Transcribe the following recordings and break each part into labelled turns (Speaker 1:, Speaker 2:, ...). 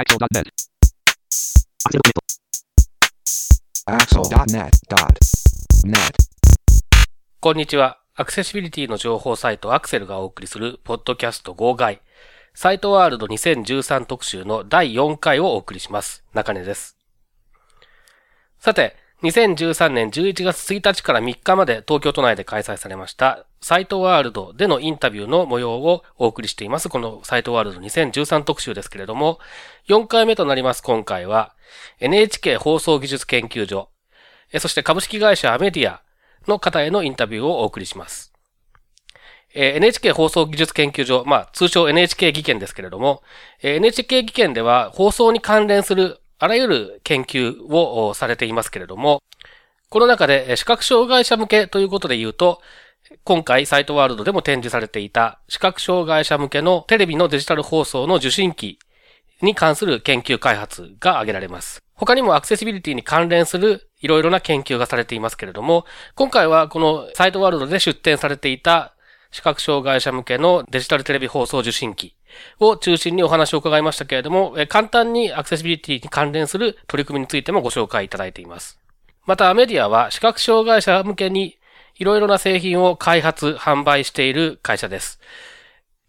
Speaker 1: Axel.net.
Speaker 2: Axel.net.net.
Speaker 3: こんにちは。アクセシビリティの情報サイトアクセルがお送りするポッドキャスト号外。サイトワールド2013特集の第4回をお送りします。中根です。さて、2013年11月1日から3日まで東京都内で開催されましたサイトワールドでのインタビューの模様をお送りしています。このサイトワールド2013特集ですけれども、4回目となります今回は NHK 放送技術研究所、そして株式会社アメディアの方へのインタビューをお送りします。NHK 放送技術研究所、まあ、通称 NHK 技研ですけれども、NHK 技研では放送に関連するあらゆる研究をされていますけれども、この中で視覚障害者向けということで言うと、今回サイトワールドでも展示されていた視覚障害者向けのテレビのデジタル放送の受信機に関する研究開発が挙げられます。他にもアクセシビリティに関連するいろいろな研究がされていますけれども、今回はこのサイトワールドで出展されていた視覚障害者向けのデジタルテレビ放送受信機を中心にお話を伺いましたけれども、簡単にアクセシビリティに関連する取り組みについてもご紹介いただいています。また、メディアは視覚障害者向けにいろいろな製品を開発、販売している会社です。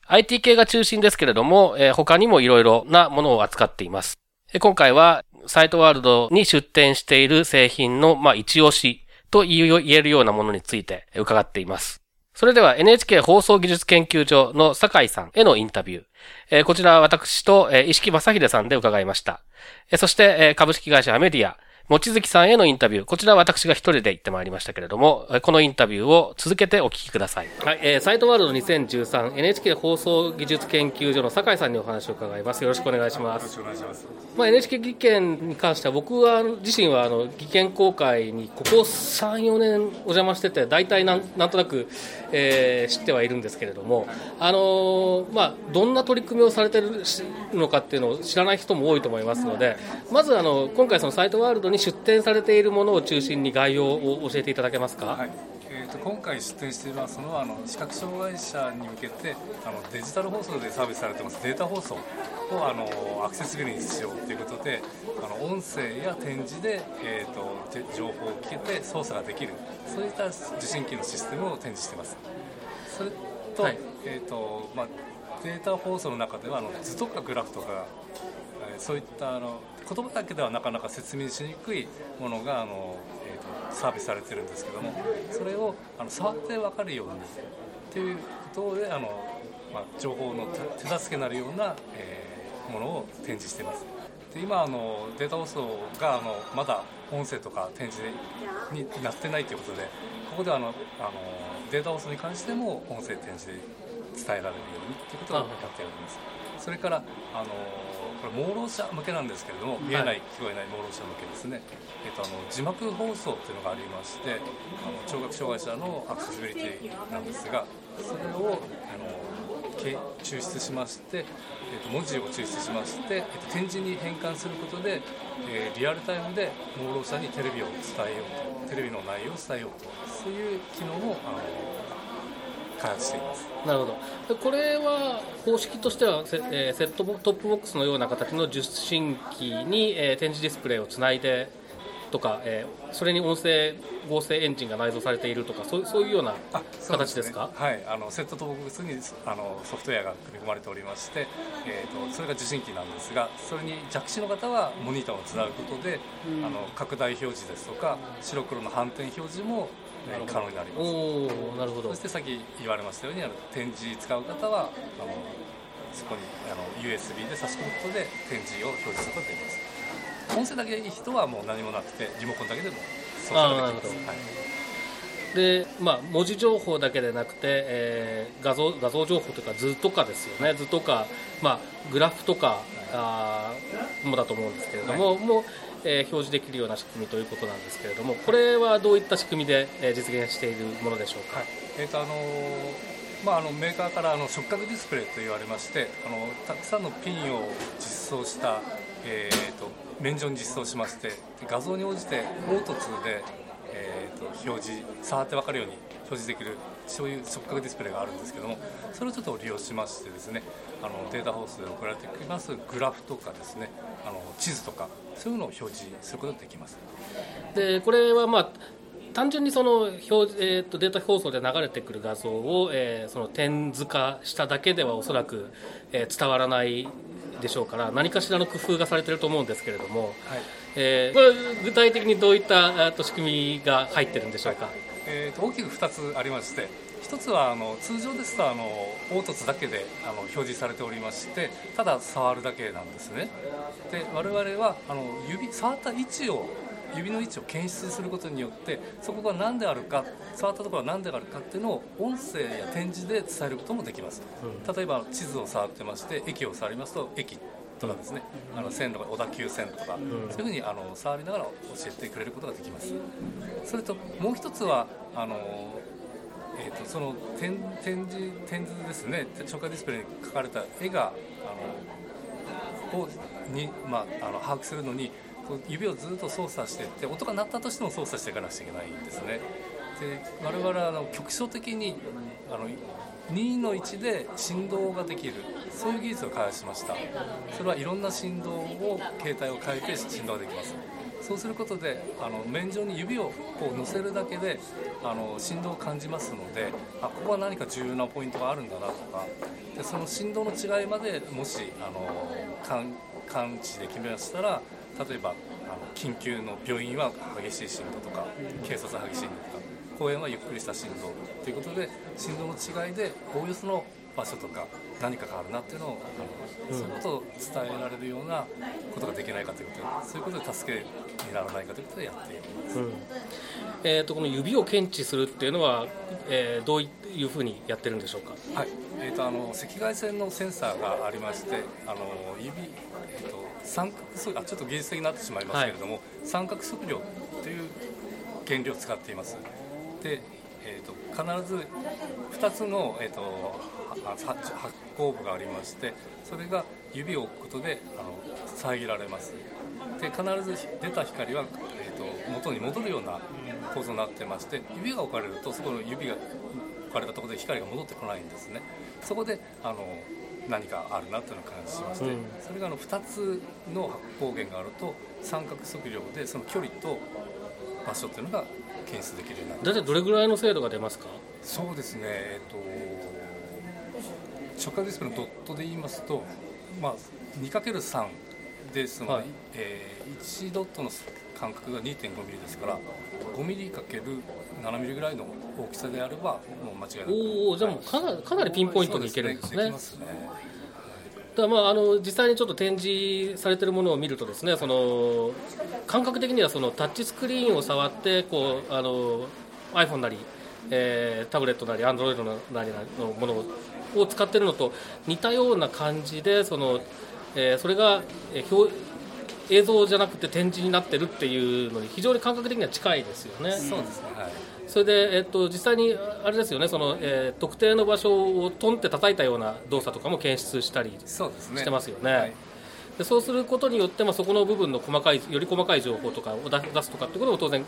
Speaker 3: IT 系が中心ですけれども、他にもいろいろなものを扱っています。今回は、サイトワールドに出展している製品の、まあ、一押しと言えるようなものについて伺っています。それでは NHK 放送技術研究所の酒井さんへのインタビュー。えーこちらは私と、えー石木正秀さんで伺いました。えーそして、えー株式会社アメディア、望月さんへのインタビュー。こちらは私が一人で行ってまいりましたけれども、えーこのインタビューを続けてお聞きください。はい、えーサイトワールド 2013NHK 放送技術研究所の酒井さんにお話を伺います。よろしくお願いします。まあ、NHK 技研に関しては僕は自身はあの技研公開にここ3、4年お邪魔してて大体なんなんとなく、えー知ってはいるんですけれども、あのーまあ、どんな取り組みをされてるのかっていうのを知らない人も多いと思いますのでまずあの今回そのサイトワールドに出展されているものを中心に概要を教えていただけますか、
Speaker 4: はい。えー、と今回出展していますのはあの視覚障害者に向けてあのデジタル放送でサービスされてます。データ放送をあのアクセスビルにしようということであの音声や展示で、えー、とて情報を聞けて操作ができる。そういった受信機のシステムを展示しています。それと,、
Speaker 3: はい。
Speaker 4: えーとまあ、データ放送の中ではあの図とかグラフとかえーそういったあの言葉だけではなかなか説明しにくいものがあの、えーとサービスされてるんですけどもそれをあの触って分かるようにっていうことであの、まあ、情報の手助けになるような、えーものを展示してます。で今あのデータ放送があのまだ音声とか展示になってないということでここであのあのデータ放送に関しても音声展示で伝えられるようにということをやっております。それからあのこれ盲ろう者向けなんですけれども見えない、聞こえない盲ろう者向けですね、えっと、あの字幕放送っていうのがありましてあの聴覚障害者のアクセシビリティなんですがそれをあのけ抽出しまして、えっと、文字を抽出しまして、えっと、展示に変換することで、えーリアルタイムで盲ろう者にテレビを伝えようとテレビの内容を伝えようとそういう機能をあの開発しています。
Speaker 3: なるほど。でこれは方式としてはセ,、えーセットボトップボックスのような形の受信機に、えー展示ディスプレイをつないでとか、えーそれに音声合成エンジンが内蔵されているとかそうそういうような形ですか？
Speaker 4: ね。はい。あのセットトップボックスにあのソフトウェアが組み込まれておりまして、えー、とそれが受信機なんですがそれに弱視の方はモニターをつなぐことで、あの拡大表示ですとか白黒の反転表示も、えー可能になります。
Speaker 3: おおなるほど。
Speaker 4: そしてさっき言われましたようにあの展示使う方はあのそこにあの USB で差し込むことで展示を表示することができます。音声だけいい人はもう何もなくてリモコンだけでも操作ができます。はい。
Speaker 3: で、まあ、文字情報だけでなくて、えー画像画像情報というか図とかですよね。図とか、まあ、グラフとかあーもだと思うんですけれども、もうえ表示できるような仕組みということなんですけれどもこれはどういった仕組みで、え実現しているものでしょうか、
Speaker 4: はいえーとあのーまあ、あのメーカーからあの触覚ディスプレイと言われましてあのたくさんのピンを実装した、えー、と面上に実装しまして画像に応じて凹凸で、えー、と表示触って分かるように表示できるそういう触覚ディスプレイがあるんですけどもそれをちょっと利用しましてですねあのデータ放送で送られてきますグラフとかですねあの地図とかそういうのを表示することができます。
Speaker 3: でこれはまあ単純にその表、えー、とデータ放送で流れてくる画像を、えー、その点図化しただけではおそらく、えー、伝わらないでしょうから何かしらの工夫がされていると思うんですけれども、はい。えー、これ具体的にどういったと仕組みが入ってるんでしょうか、はい、
Speaker 4: えーと、大きく2つありまして1つはあの通常ですとあの凹凸だけであの表示されておりましてただ触るだけなんですね。で我々はあの指触った位置を指の位置を検出することによってそこが何であるか触ったところは何であるかっていうのを音声や展示で伝えることもできます、うん、例えば地図を触ってまして駅を触りますと駅とかですね、うん、あの線路が小田急線とか、うん、そういうふうにあの触りながら教えてくれることができます。それともう一つはあのえーと、その展展示展示ですね。紹介ディスプレイに書かれた絵があのをに、まあ、あの把握するのに指をずっと操作していって音が鳴ったとしても操作していかなくちゃいけないんですね。で我々はあの局所的にあの2の1で振動ができるそういう技術を開発しました。それはいろんな振動を形態を変えて振動ができます。そうすることであの面上に指をこう乗せるだけであの振動を感じますのであここは何か重要なポイントがあるんだなとか。でその振動の違いまでもしあの感知できましたら例えばあの緊急の病院は激しい振動とか警察は激しい振動とか公園はゆっくりした振動ということで振動の違いでおおよその場所とか何かがあるなっていうのを、うん、そういうことを伝えられるようなことができないかということでそういうことで助けにならないかということでやっています、うん、
Speaker 3: えーと、この指を検知するっていうのは、えー、どういうふうにやってるんでしょうか、
Speaker 4: はい。えーと、あの赤外線のセンサーがありましてあの指、えーと三角あちょっと技術的になってしまいますけれども、はい、三角測量という原料を使っています。で、えーと、必ず2つの、えーと、発光部がありましてそれが指を置くことであの遮られますで必ず出た光は、えーと、元に戻るような構造になってまして指が置かれるとそこの指が置かれたところで光が戻ってこないんですねそこであの何かあるなというのを感じしまして、うん、それがあの2つの発光源があると三角測量でその距離と場所っていうのが検出できるようになる
Speaker 3: 大体どれぐらいの精度が出ますか
Speaker 4: そうですねえっと直角ディスプレイのドットで言いますと、まあ、2×3 ですので、はい、えー、1ドットの間隔が2 5ミリですから5ミリかける7ミリぐらいの大きさであればもう間違いなく
Speaker 3: おおじゃあもうかなかなりピンポイントにいけるんですね。だまあ、あの実際にちょっと展示されているものを見るとですねその感覚的にはそのタッチスクリーンを触ってこうあの iPhone なり、えー、タブレットなり Android なりのものを使っているのと似たような感じでその、えー、それが、えー、表映像じゃなくて展示になってるっていうのに非常に感覚的には近いですよね。
Speaker 4: そうですね、はい
Speaker 3: それで、えっと、実際にあれですよねその、えー、特定の場所をトンって叩いたような動作とかも検出したりしてますよね。はいでそうすることによって、まあ、そこの部分の細かいより細かい情報とかを出すとかっていうことも当然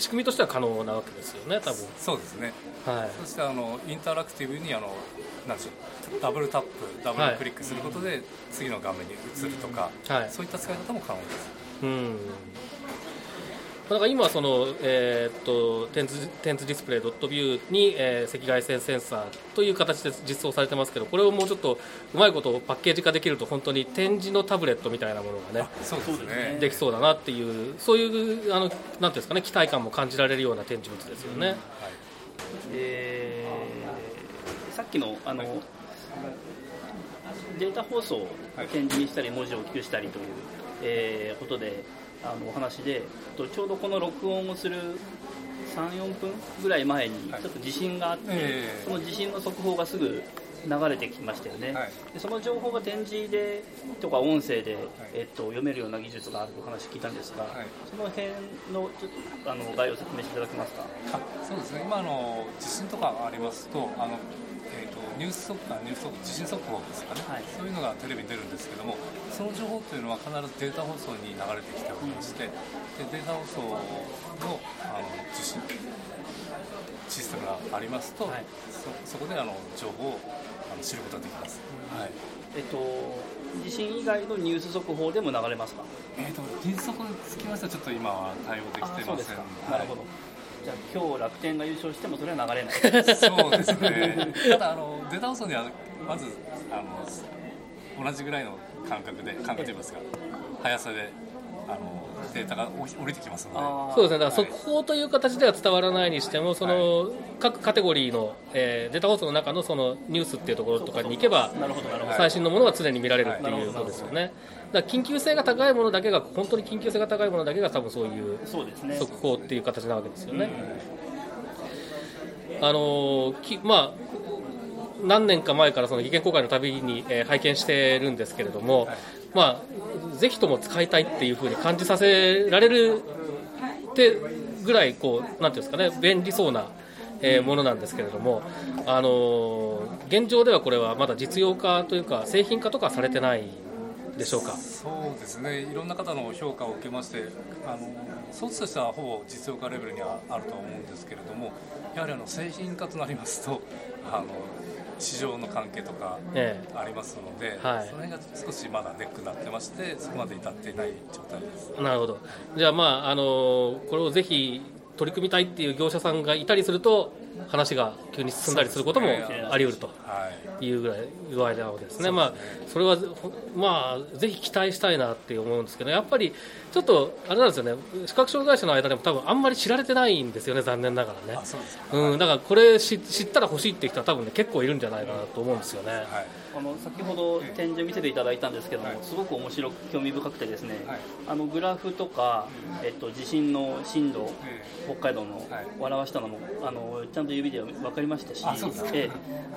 Speaker 3: 仕組みとしては可能なわけですよね多分。
Speaker 4: そうですね、はい、そしてあのインタラクティブにあのなんでしょうダブルタップダブルクリックすることで次の画面に移るとか、はい、そういった使い方も可能です。うん
Speaker 3: だから今その、えー、っとテンズテンズディスプレイドットビューに、えー、赤外線センサーという形で実装されてますけどこれをもうちょっとうまいことパッケージ化できると本当に展示のタブレットみたいなものがね
Speaker 4: そうですね。
Speaker 3: できそうだなっていうそういうあのなんていうんですかね期待感も感じられるような展示物ですよね。うんはい、
Speaker 1: えー、さっきのあの、はい、データ放送を展示にしたり文字を大きくしたりという、えー、ことであのお話でちょうどこの録音をする34分ぐらい前にちょっと地震があって、はいその地震の速報がすぐ流れてきましたよね、はい、でその情報が展示でとか音声で、えっと、読めるような技術があるという話聞いたんですが、はい、その辺のちょっとあの概要を説明していただけますか？
Speaker 4: あそうですね。今の地震とかありますとあの、えーと、ニュース速報ニュース速地震速報ですかね、はい、そういうのがテレビに出るんですけどもその情報というのは必ずデータ放送に流れてきておりまして、でデータ放送のあの受信システムがありますと、はい、そそこであの情報をあの知ることができます。はい。
Speaker 1: えっと地震以外のニュース速報でも流れますか？
Speaker 4: えっとニュース速報につきましてはちょっと今は対応できてません。
Speaker 1: なるほど。じゃあ今日楽天が優勝してもそれは流れない。
Speaker 4: そうですね。ただあのデータ放送にはまずあの同じぐらいの感覚で感覚といいますか速さであのデータが降りてきますの
Speaker 3: で。そうですね。だから速報という形では伝わらないにしても、その各カテゴリーの、えー、データ放送の中のそのニュースっていうところとかに行けば最新のものが常に見られるっていうことですよね。だ緊急性が高いものだけが本当に緊急性が高いものだけが多分そういう速報っていう形なわけですよね。あのきまあ何年か前からその意見公開のたびに、えー、拝見してるんですけれども、まあ、ぜひとも使いたいっていうふうに感じさせられるってぐらいこうなんていうんですかね便利そうな、えー、ものなんですけれども、あのー、現状ではこれはまだ実用化というか製品化とかされてないでしょうか？
Speaker 4: そうですね。いろんな方の評価を受けましてあの措置としてはほぼ実用化レベルにはあると思うんですけれどもやはりあの製品化となりますとあの市場の関係とかありますので、ええはい、その辺が少しまだネックになってましてそこまで至っていない状態です。
Speaker 3: なるほど。じゃあまああのこれをぜひ取り組みたいっていう業者さんがいたりすると話が急に進んだりすることもあり得ると。いうぐらい具合なわけですね、まあ、それは、まあ、ぜひ期待したいなって思うんですけど、やっぱりちょっとあれなんですよね、視覚障害者の間でも多分あんまり知られてないんですよね、残念ながらね。うん、だからこれ知ったら欲しいっていう人は多分ね結構いるんじゃないかなと思うんですよね。はい。
Speaker 1: あの先ほど展示見せていただいたんですけども、はい、すごく面白く興味深くてですね、はい、あのグラフとか、えっと、地震の震度、北海道の表したのもあのちゃんと指で分かりましたし、え。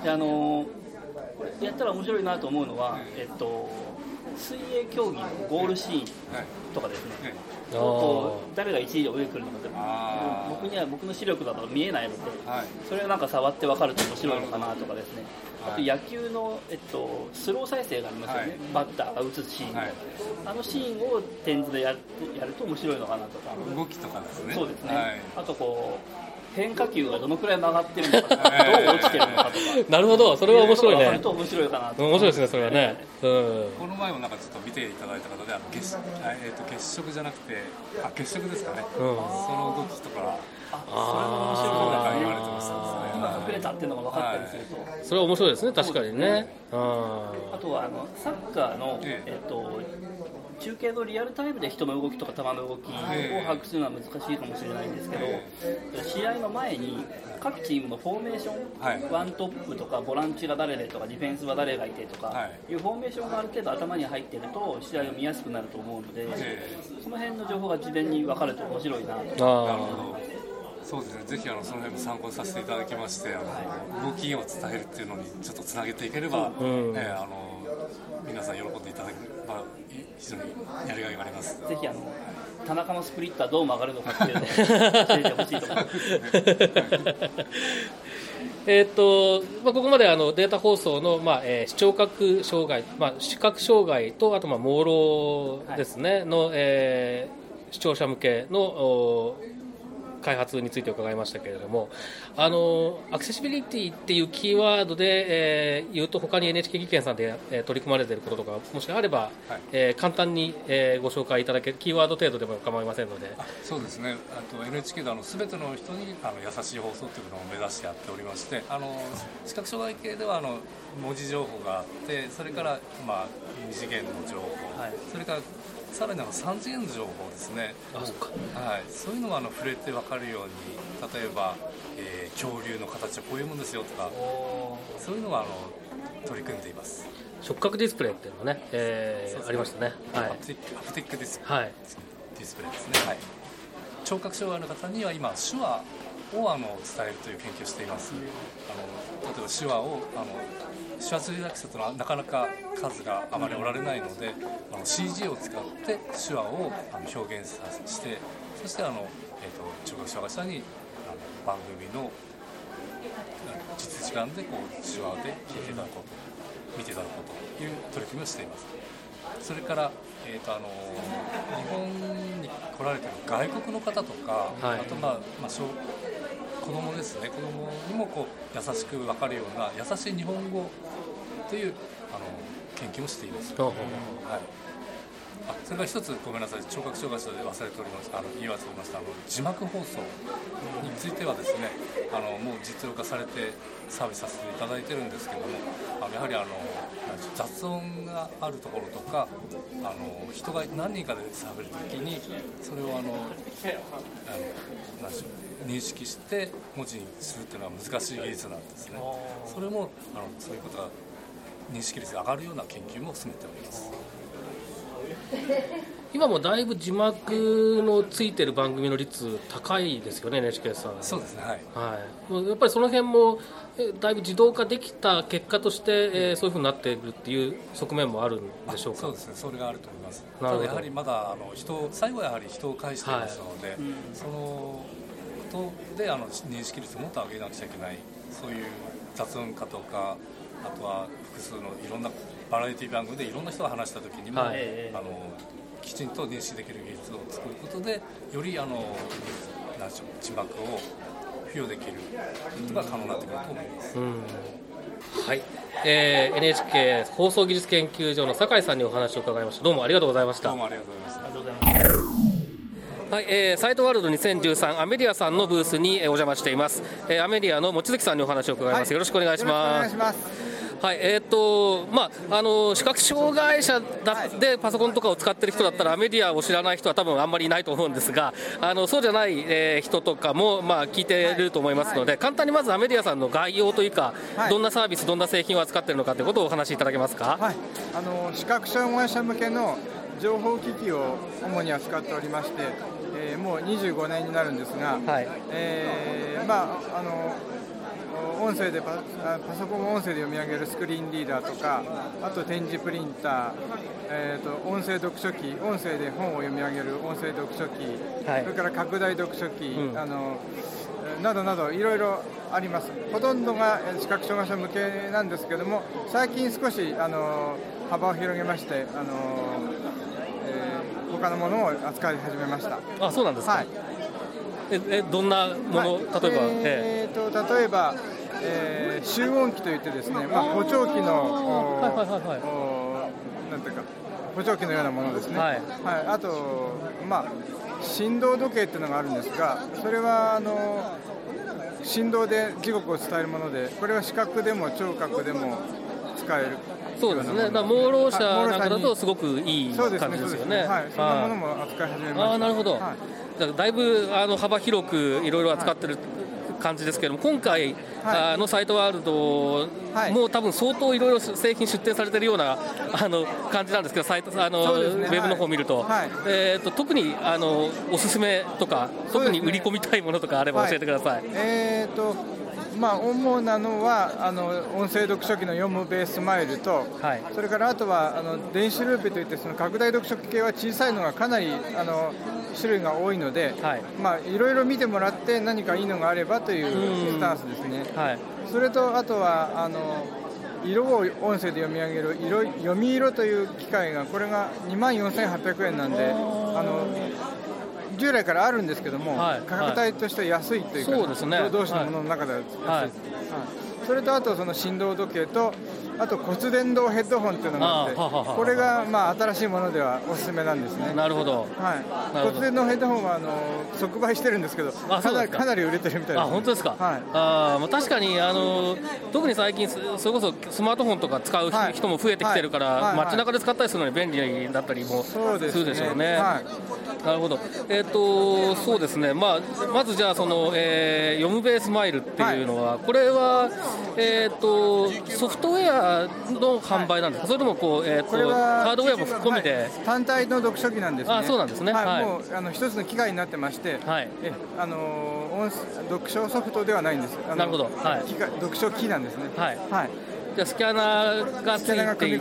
Speaker 1: であのやったら面白いなと思うのは、えっと、水泳競技のゴールシーンとかですね、こう誰が1位で泳いでくるのか僕には僕の視力だと見えないので、それをなんか触って分かると面白いのかなとかですね、あと野球の、えっと、スロー再生がありますよね、バッターが打つシーン、あのシーンを点図でやるやると面白いのかなとか。
Speaker 4: 動きとかですね。
Speaker 1: そうですね、あとこう変化球がどのくらい曲がってるのかどう落ちてるのかとか。
Speaker 3: なるほどそれは面白いね。
Speaker 1: と面白いかな
Speaker 3: 面白いですねそれはね、
Speaker 4: うん、この前もなんかちょっと見ていただいた方であの月,、えー、と月食じゃなくてあ月食ですかね、うん、その動きとか
Speaker 1: あそれも面白いな言われてましたね隠れたってい。うのが分かったりすると、
Speaker 3: それは面白いですね確かにね。
Speaker 1: あとはあのサッカーの、えっと中継のリアルタイムで人の動きとか球の動きを把握するのは難しいかもしれないんですけど、試合の前に各チームのフォーメーション、はい、ワントップとかボランチが誰でとかディフェンスは誰がいてとか、い。うフォーメーションがある程度頭に入ってると試合を見やすくなると思うので、その辺の情報が事前に分かると面白いなと。
Speaker 4: そうですね、ぜひあのその辺も参考にさせていただきまして、あの動きを伝えるっていうのにちょっとつなげていければ、う。ん、えー、あの皆さん喜んでいただければ非常にやりがいがあります。
Speaker 1: ぜひあの、はい、田中のスプリッターどう曲がるのかっていうのを教えてほしいと思います。
Speaker 3: えっとまあ、ここまであのデータ放送の、まあえー、視聴覚障害、まあ、視覚障害とあとまあ朦朧ですね、はい、の、えー、視聴者向けの開発について伺いましたけれども、あのアクセシビリティっていうキーワードで、えー、言うと、他に NHK 技研さんで、えー、取り組まれていることとか、もしあれば、はい、えー、簡単に、えー、ご紹介いただける、キーワード程度でも構いませんので。
Speaker 4: そうですね、あと NHK であの全ての人にあの優しい放送というのを目指してやっておりまして、あの視覚障害系ではあの文字情報があって、それから、まあ、二次元の情報、はい、それからさらにあの3次元の情報ですね。
Speaker 3: あそか、
Speaker 4: はい、そういうのがあの触れて分かるように例えば、えー、恐竜の形はこういうもんですよとかそういうのはあの取り組んでいます。
Speaker 3: 触覚ディスプレイっていうのがね、えー、ありましたね、
Speaker 4: はい、アプティックディスプレイ、はい、ディスプレイですね、はい、聴覚障害の方には今手話をあの伝えるという研究をしています、あの例えば手話をあの手話通訳者とはなかなか数があまりおられないので、あの CG を使って手話をあの表現さしてそしてあの、えーと、聴覚障害者にあの番組の実時間でこう手話で聞いていただこうと見ていただこうという取り組みをしています。それから、えーとあの日本に来られている外国の方とか、はい、あと、まあまあ、小子供ですね。子供にもこう優しく分かるような優しい日本語というあの研究もしています。はい。あそれから一つごめんなさい。聴覚障害者で忘れております。あの言い忘れました。あの字幕放送についてはですねあのもう実用化されてサービスさせていただいてるんですけどもあのやはりあの雑音があるところとかあの人が何人かで喋るときにそれをあのあの認識して文字にするっていうのは難しい技術なんですねそれもあのそういうことが認識率が上がるような研究も進めております。
Speaker 3: 今もだいぶ字幕のついてる番組の率高いですよね NHK さん。
Speaker 4: そうですねはい、
Speaker 3: はい、やっぱりその辺もだいぶ自動化できた結果として、えー、そういうふうになっているっていう側面もあるんでしょうか？
Speaker 4: そうですね。それがあると思います。なるほど。やはりまだあの人最後はやはり人を介していますので、はい、そのことであの認識率をもっと上げなくちゃいけない。そういう雑音化とかあとは複数のいろんなバラエティ番組でいろんな人が話した時にも、はい、あのきちんと認識できる技術を作ることでよりあの何でしょう字幕を付与できることが可能になってくると思います。うん。
Speaker 3: はい、えー、NHK 放送技術研究所の酒井さんにお話を伺いました。どうもありがとうございました。
Speaker 4: どうもありがとうございました。
Speaker 3: はい、えー、サイトワールド2013アメリアさんのブースにお邪魔しています、えー、アメリアの望月さんにお話を伺います、はい、よろしくお願いしますはい、えっ、ー、と、まあ、あの、視覚障害者だでパソコンとかを使ってる人だったら、メディアを知らない人は多分あんまりいないと思うんですが、あの、そうじゃない、えー、人とかも、まあ、聞いてると思いますので、簡単にまずアメディアさんの概要というか、どんなサービス、どんな製品を扱っているのかということをお話しいただけますか？
Speaker 2: はい、あの、視覚障害者向けの情報機器を主に扱っておりまして、えー、もう25年になるんですが、はい、えー、まあ、あの、音声でパパソコンを音声で読み上げるスクリーンリーダーとかあと展示プリンター、えーと、音声読書機音声で本を読み上げる音声読書機、はい、それから拡大読書機、うん、あのなどなどいろいろあります。ほとんどが視覚障害者向けなんですけども最近少しあの幅を広げましてあの、えー、他のものを扱い始めました。
Speaker 3: あそうなんですか、はい。ええどんなもの、はい、例えば、
Speaker 2: えーと例えばえー、集音機といってですね、まあ、補聴器の、はいはいはいはい、なんていうか補聴器のようなものですね、はい、はい、あと、まあ、振動時計っていうのがあるんですがそれはあの振動で時刻を伝えるものでこれは視覚でも聴覚でも使える
Speaker 3: そうですね、だ盲ろう者なんかだとすごくいい感じですよね。
Speaker 2: はい、そんなものも扱い始めました。
Speaker 3: あなるほど。はい、だいぶあの幅広くいろいろ扱ってる感じですけれども、今回、はい、のサイトワールドも、多分相当いろいろ製品出展されてるような あの感じなんですけど、サイトあの、ね、ウェブの方を見ると、はい、えーと、特にあのおすすめとか、特に売り込みたいものとかあれば教えてください。
Speaker 2: えーとまあ、主なのはあの音声読書機の読むベースマイルと、はい、それからあとはあの電子ルーペといってその拡大読書機系は小さいのがかなりあの種類が多いので、はい。まあ、いろいろ見てもらって何かいいのがあればというスタンスですね。はい、それとあとはあの色を音声で読み上げる色読み色という機械がこれが2万4800円なんであの従来からあるんですけども、はい、価格帯としては安いというか、そうですね、同士のものの中では安い、はい。はい、それとあとその振動時計とあと骨伝導ヘッドホンっていうのがあってこれがまあ新しいものではおすすめなんですね。
Speaker 3: なるほど、
Speaker 2: はい、骨伝導ヘッドホンはあの即売してるんですけどか。なりかなり売れてるみたいです、ね、
Speaker 3: あ本当ですか、はい、あまあ確かにあの特に最近それこそスマートフォンとか使う人も増えてきてるから、はい。はい、街中で使ったりするのに便利だったりもするでしょうね、なるほど。えっ、ー、とそうですね。まあまずじゃあその、えー、読むベースマイルっていうのは、これはえっ、ー、とソフトウェアの販売なんですか、それともこう、えー、これはハードウェアも含めて、はい、
Speaker 2: 単体の読書機なんですね、
Speaker 3: あそうなんですね、
Speaker 2: はい、もうあの一つの機械になってまして、はい、えあの読書ソフトではないんです、
Speaker 3: なるほど、
Speaker 2: はい、機械読書機なんですね。はい。はい
Speaker 3: じゃスキャナーがついて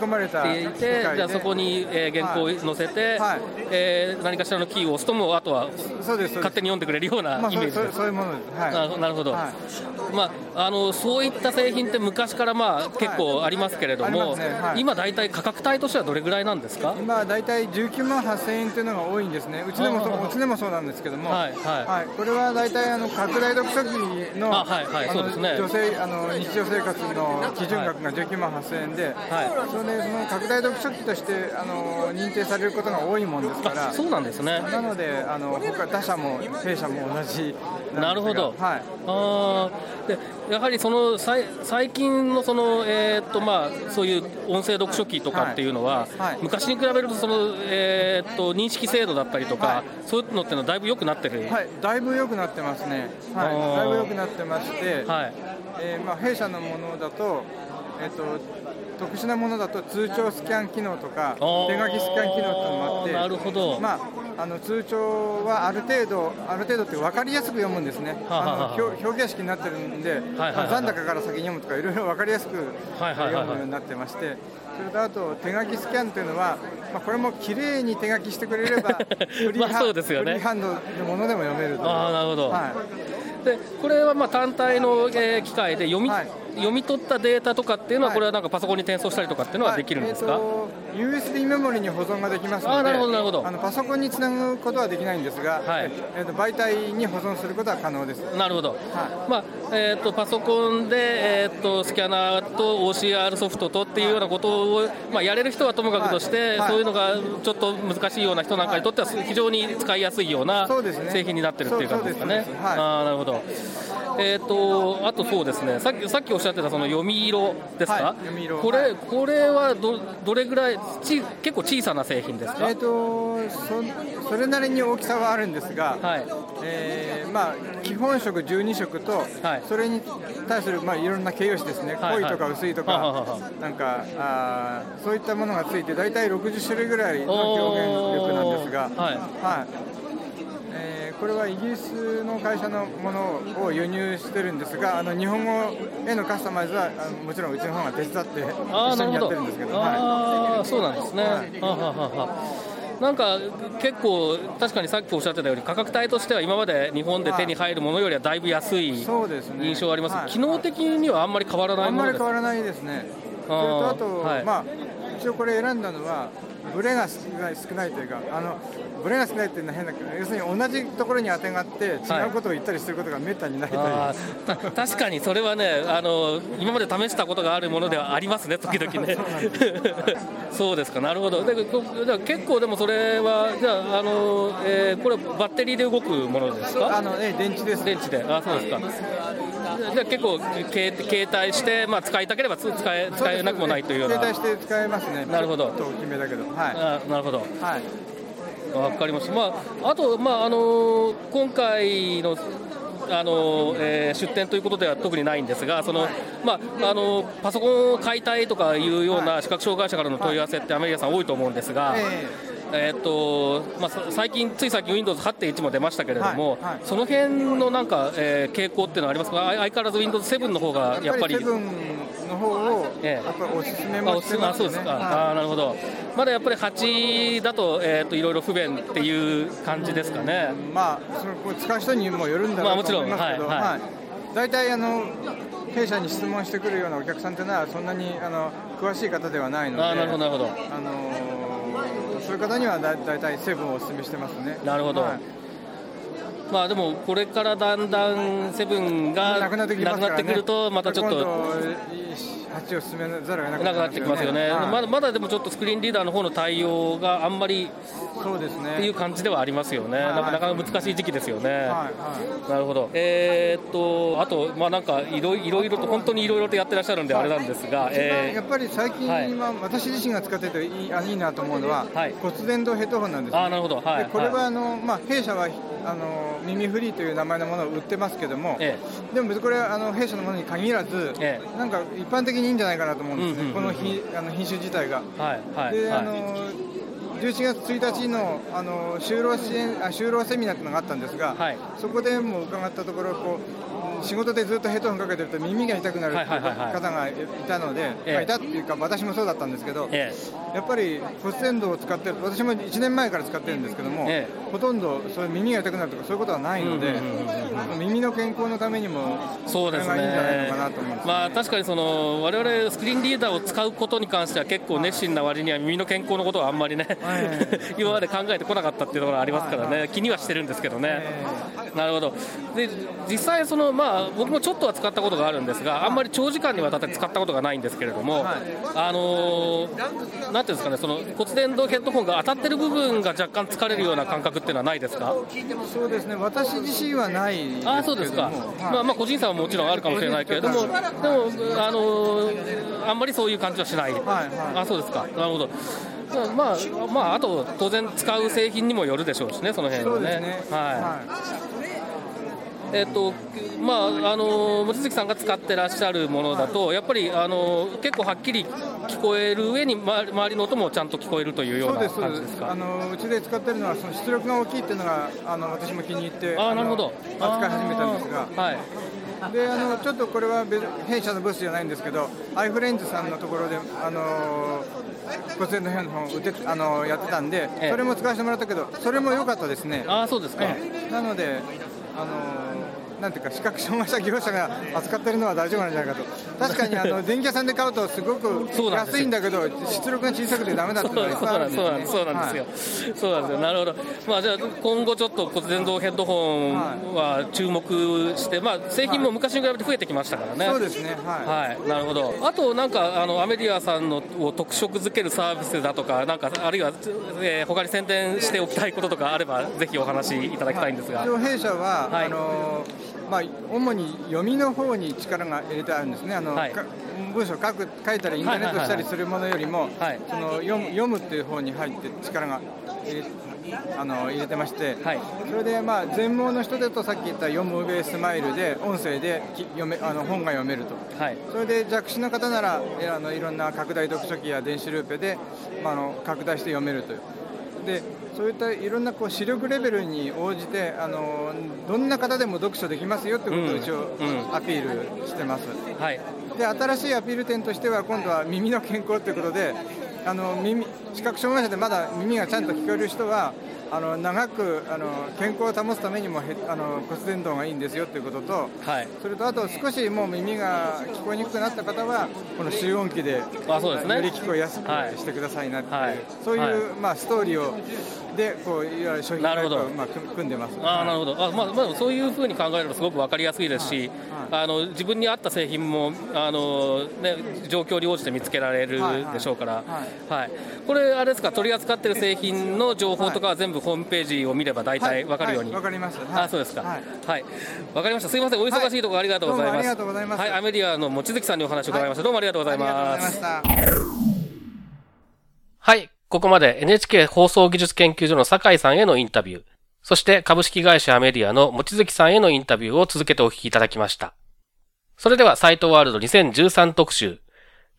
Speaker 3: いて、じゃあそこに、えー、原稿を載せて、はい、えー、何かしらのキーを押すとも、あとは勝手に読んでくれるようなイメージ
Speaker 2: です。そういうものです。はい、
Speaker 3: なるほど。はい、まああのそういった製品って昔からまあ結構ありますけれども、ね。はい、今大体価格帯としてはどれぐらいなんですか？
Speaker 2: 今大体19万8000円というのが多いんですね。うちでもうちでもそうなんですけども、はいはい、はい、これは大体あの拡大読書機のあ、はいはい、そうですね。女性あの日常生活の基準額が19万8000円で、はい、それでその拡大読書機としてあの認定されることが多いもんですから、
Speaker 3: そうなんですね。
Speaker 2: なのであの他他社も弊社も同じ
Speaker 3: なるほど。はい。あでやはりその最最近のそのえー、っとまあそういう音声読書機とかっていうのは、はいはい、昔に比べるとそのえー、っと認識精度だったりとか、はい、そういうのっていうのはだいぶ良くなってる？
Speaker 2: はい。だいぶ良くなってますね。はい。だいぶ良くなってまして、はい。えー、まあ弊社のものだとえっと特殊なものだと通帳スキャン機能とか手書きスキャン機能っていうのもあって
Speaker 3: なるほど、
Speaker 2: まあ、あの通帳はある程度ある程度って分かりやすく読むんですね、あの表表記式になってるんで、残高から先に読むとかいろいろ分かりやすく読むようになってまして。それとあと手書きスキャンというのは、まあ、これも綺麗に手書きしてくれれば フリーハンド、ね、ハンドのものでも読めると
Speaker 3: あなるほど、はい、でこれはまあ単体の、えー、機械で読み、はい読み取ったデータとかっていうのは、これはなんかパソコンに転送したりとかっていうのはできるんですか、はい。
Speaker 2: えー、USB メモリに保存ができますので、あなるほどなるほど。あのパソコンにつなぐことはできないんですが、はい。えー、と媒体に保存することは可能です。
Speaker 3: なるほど、はい。まあえーと、パソコンで、えーと、スキャナーと OCR ソフトとっていうようなことを、まあ、やれる人はともかくとして、はい、そういうのがちょっと難しいような人なんかにとっては、非常に使いやすいような製品になってるっていう感じですかね。あなるほどえーと、あとそうですね。さっきさっきおっしゃってたその読み色ですか、はい、これ、はい、これはどどれぐらいち結構小さな製品ですか、
Speaker 2: えーと、そそれなりに大きさはあるんですが、はい。えーまあ、基本色12色と、はい、それに対する、まあ、いろんな形容詞ですね、濃いとか薄いとか、なんかあそういったものがついて大体60種類ぐらいの表現力なんですが。はい。はいこれはイギリスの会社のものを輸入してるんですがあの日本語へのカスタマイズはあのもちろんうちの方が手伝って一緒にやってるんですけど
Speaker 3: あ、はい、そうなんですね、はい、はははなんか結構、確かにさっきおっしゃってたように、価格帯としては今まで日本で手に入るものよりはだいぶ安い印象あります、はい、機能的にはあんまり変わらない
Speaker 2: ものですあんまり変わらないですね、それとあと、はい、まあ、一応これ選んだのは、ブレが少ないというか、あのブレが少ないっていうのは変だけど要するに同じところにあてがって違うことを言ったりすることがめったにないという、はい、
Speaker 3: 確かにそれはねあの今まで試したことがあるものではありますね時々ね。そうです。か。なるほど。で結構でもそれはじゃああの、えー、これバッテリーで動くものですか？
Speaker 2: あの、ね、電池です。
Speaker 3: 電池で。あそうですかじゃあ結構携帯して、まあ、使いたければ使え使えなくもないというような。
Speaker 2: 携帯して使えますね。
Speaker 3: なるほど。
Speaker 2: 大きめだけど。
Speaker 3: はい。あなるほど。はい。分かりました、まあ、あと、まああの今回のあのえー、出店ということでは特にないんですが、そのまあ、あのパソコンを買いたいとかいうような視覚障害者からの問い合わせって、アメリカさん、多いと思うんですが。えーとまあ、最近、つい最近 Windows8.1 も出ましたけれども、はいはい、その辺のなんか、えー、傾向っていうのはありますか、相変わらず Windows7 の方がやっぱり。
Speaker 2: の方を、やっぱおすすめもしてます、ね、あそうですか、はい、あ
Speaker 3: なるほど、まだやっぱり8だと,、えーと、いろいろ不便っていう感じですかね。
Speaker 2: まあ、その使う人にもよるんだろうと思いますけど、まあ、はい、はい、大体あの弊社に質問してくるようなお客さんというのはそんなにあの詳しい方ではないので、あなるほどなるほど。あのそういう方にはだ大体セブンをお勧めしてますね。
Speaker 3: なるほど、はいまあでもこれからだんだんセブンがなくなってくると、またちょっと。
Speaker 2: 8を進めざるを
Speaker 3: 得なくなってきますよね、まだまだでもちょっとスクリーンリーダーの方の対応があんまりそうですね。っていう感じではありますよね、なかなか難しい時期ですよね。なるほど、えー、っとあと、まあ、なんかいろいろと、本当にいろいろとやってらっしゃるんで、あれなんですが、
Speaker 2: えー、やっぱり最近、は私自身が使ってていいあいいなと思うのは、骨伝導ヘッドホンなんです、
Speaker 3: あなるほど、はい、
Speaker 2: これはあの、まあ、弊社はあの耳フリーという名前のものを売ってますけども、ええ、でも別にこれはあの弊社のものに限らず、ええ、なんか一般的にいいんじゃないかなと思うんですね、うんうんうん、この品あの品種自体が。はいはい、で、はい、あの11月1日のあの就労支援あ就労セミナーというのがあったんですが、はい、そこでも伺ったところこう仕事でずっとヘッドホンかけてると耳が痛くなる方がいたので、まあ、いたっていうか私もそうだったんですけど、ええ、やっぱり骨伝導を使ってる私も1年前から使ってるんですけども、え、ほとんどそういう耳が痛くなるとかそういうことはないので、耳の健康のためにも
Speaker 3: そうですね。まあ確かにその我々スクリーンリーダーを使うことに関しては結構熱心な割には耳の健康のことはあんまりね、今まで考えてこなかったっていうところありますからね、気にはしてるんですけどね。なるほど。で実際その、まあ、僕もちょっとは使ったことがあるんですがあんまり長時間にわたって使ったことがないんですけれども、はい、あのー、なんていうんですかねその骨伝導ヘッドホンが当たってる部分が若干疲れるような感覚っていうのはないですか？
Speaker 2: そうですね。私自身はない
Speaker 3: あそうですか、はい、まあ、まあ個人差はもちろんあるかもしれないけれどもでも、あのー、あんまりそういう感じはしない、はいはい、あそうですか。なるほど。まあ、まあ、あと当然使う製品にもよるでしょうしね、その辺はね。ね。はい、えっとまあ、あの望月さんが使ってらっしゃるものだと、やっぱりあの結構はっきり聞こえる上に、ま、周りの音もちゃんと聞こえるというような感じですか？
Speaker 2: あのうちで使ってるのは、その出力が大きいっていうのがあの私も気に入って、
Speaker 3: あなるほど。
Speaker 2: 扱い始めたんですが。はい。であのちょっとこれは弊社のブースじゃないんですけど、アイフレンズさんのところで、あの骨伝のヘッドホン売ってあのやってたんで、それも使わせてもらったけど、それも良かったですね。
Speaker 3: あそうですか、
Speaker 2: なので、あのなんていうか視覚障害者業者が扱ってるのは大丈夫なんじゃないかと。確かにあの電気屋さんで買うとすごく安いんだけど出力が小さくてだめだっていうのがいっぱいあるんです
Speaker 3: よ、ね、そうなんですよ、そうなんですよ。なるほど、まあ、じゃあ今後ちょっと骨伝導ヘッドホンは注目して、まあ、製品も昔に比べて増えてきましたからね、
Speaker 2: そうですね。
Speaker 3: はい、はい、なるほど。あとなんかあのアメリアさんのを特色づけるサービスだとかなんかあるいは、えー、他に宣伝しておきたいこととかあればぜひお話しいただきたいんですが、
Speaker 2: はい、弊社は、はい、あのまあ、主に読みの方に力が入れてあるんですね、あの、はい、文章を書く書いたり、インターネットしたりするものよりも、その読む読むっていう方に入って力が入れあの入れてまして、はい、それで、まあ、全盲の人だとさっき言った読むベースマイルで音声で読めあの本が読めると、はい、それで弱視の方ならあのいろんな拡大読書器や電子ルーペで、まあ、あの拡大して読めるという。でそういったいろんなこう視力レベルに応じてあのどんな方でも読書できますよってことを一応アピールしてます、うんうん、はい、で新しいアピール点としては今度は耳の健康ということであの耳視覚障害者でまだ耳がちゃんと聞こえる人はあの長くあの健康を保つためにもへあの骨伝導がいいんですよということと、はい、それとあと少しもう耳が聞こえにくくなった方はこの集音機であそうです、ね、より聞こえやすくしてくださいなってはい、そういう、まあ、ストーリーをでこういわゆる商品開発をまあ組んでます。
Speaker 3: あなるほど。あまあまあそういうふうに考えるとすごくわかりやすいですし、あの自分に合った製品もあのね状況に応じて見つけられるでしょうから、はい。これあれですか？取り扱っている製品の情報とかは全部ホームページを見れば大体わかるように。
Speaker 2: わ、かります。
Speaker 3: あそうですか。はい。わかりました。すみませんお忙しいところありがとうございます。あり
Speaker 2: がとうございます。
Speaker 3: はいアメリアの望月さんにお話を伺いました。どうもありがとうございます。はい。ここまで NHK 放送技術研究所の酒井さんへのインタビュー、そして株式会社アメリアの望月さんへのインタビューを続けてお聞きいただきました。それではサイトワールド2013特集。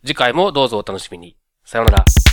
Speaker 3: 次回もどうぞお楽しみに。さようなら。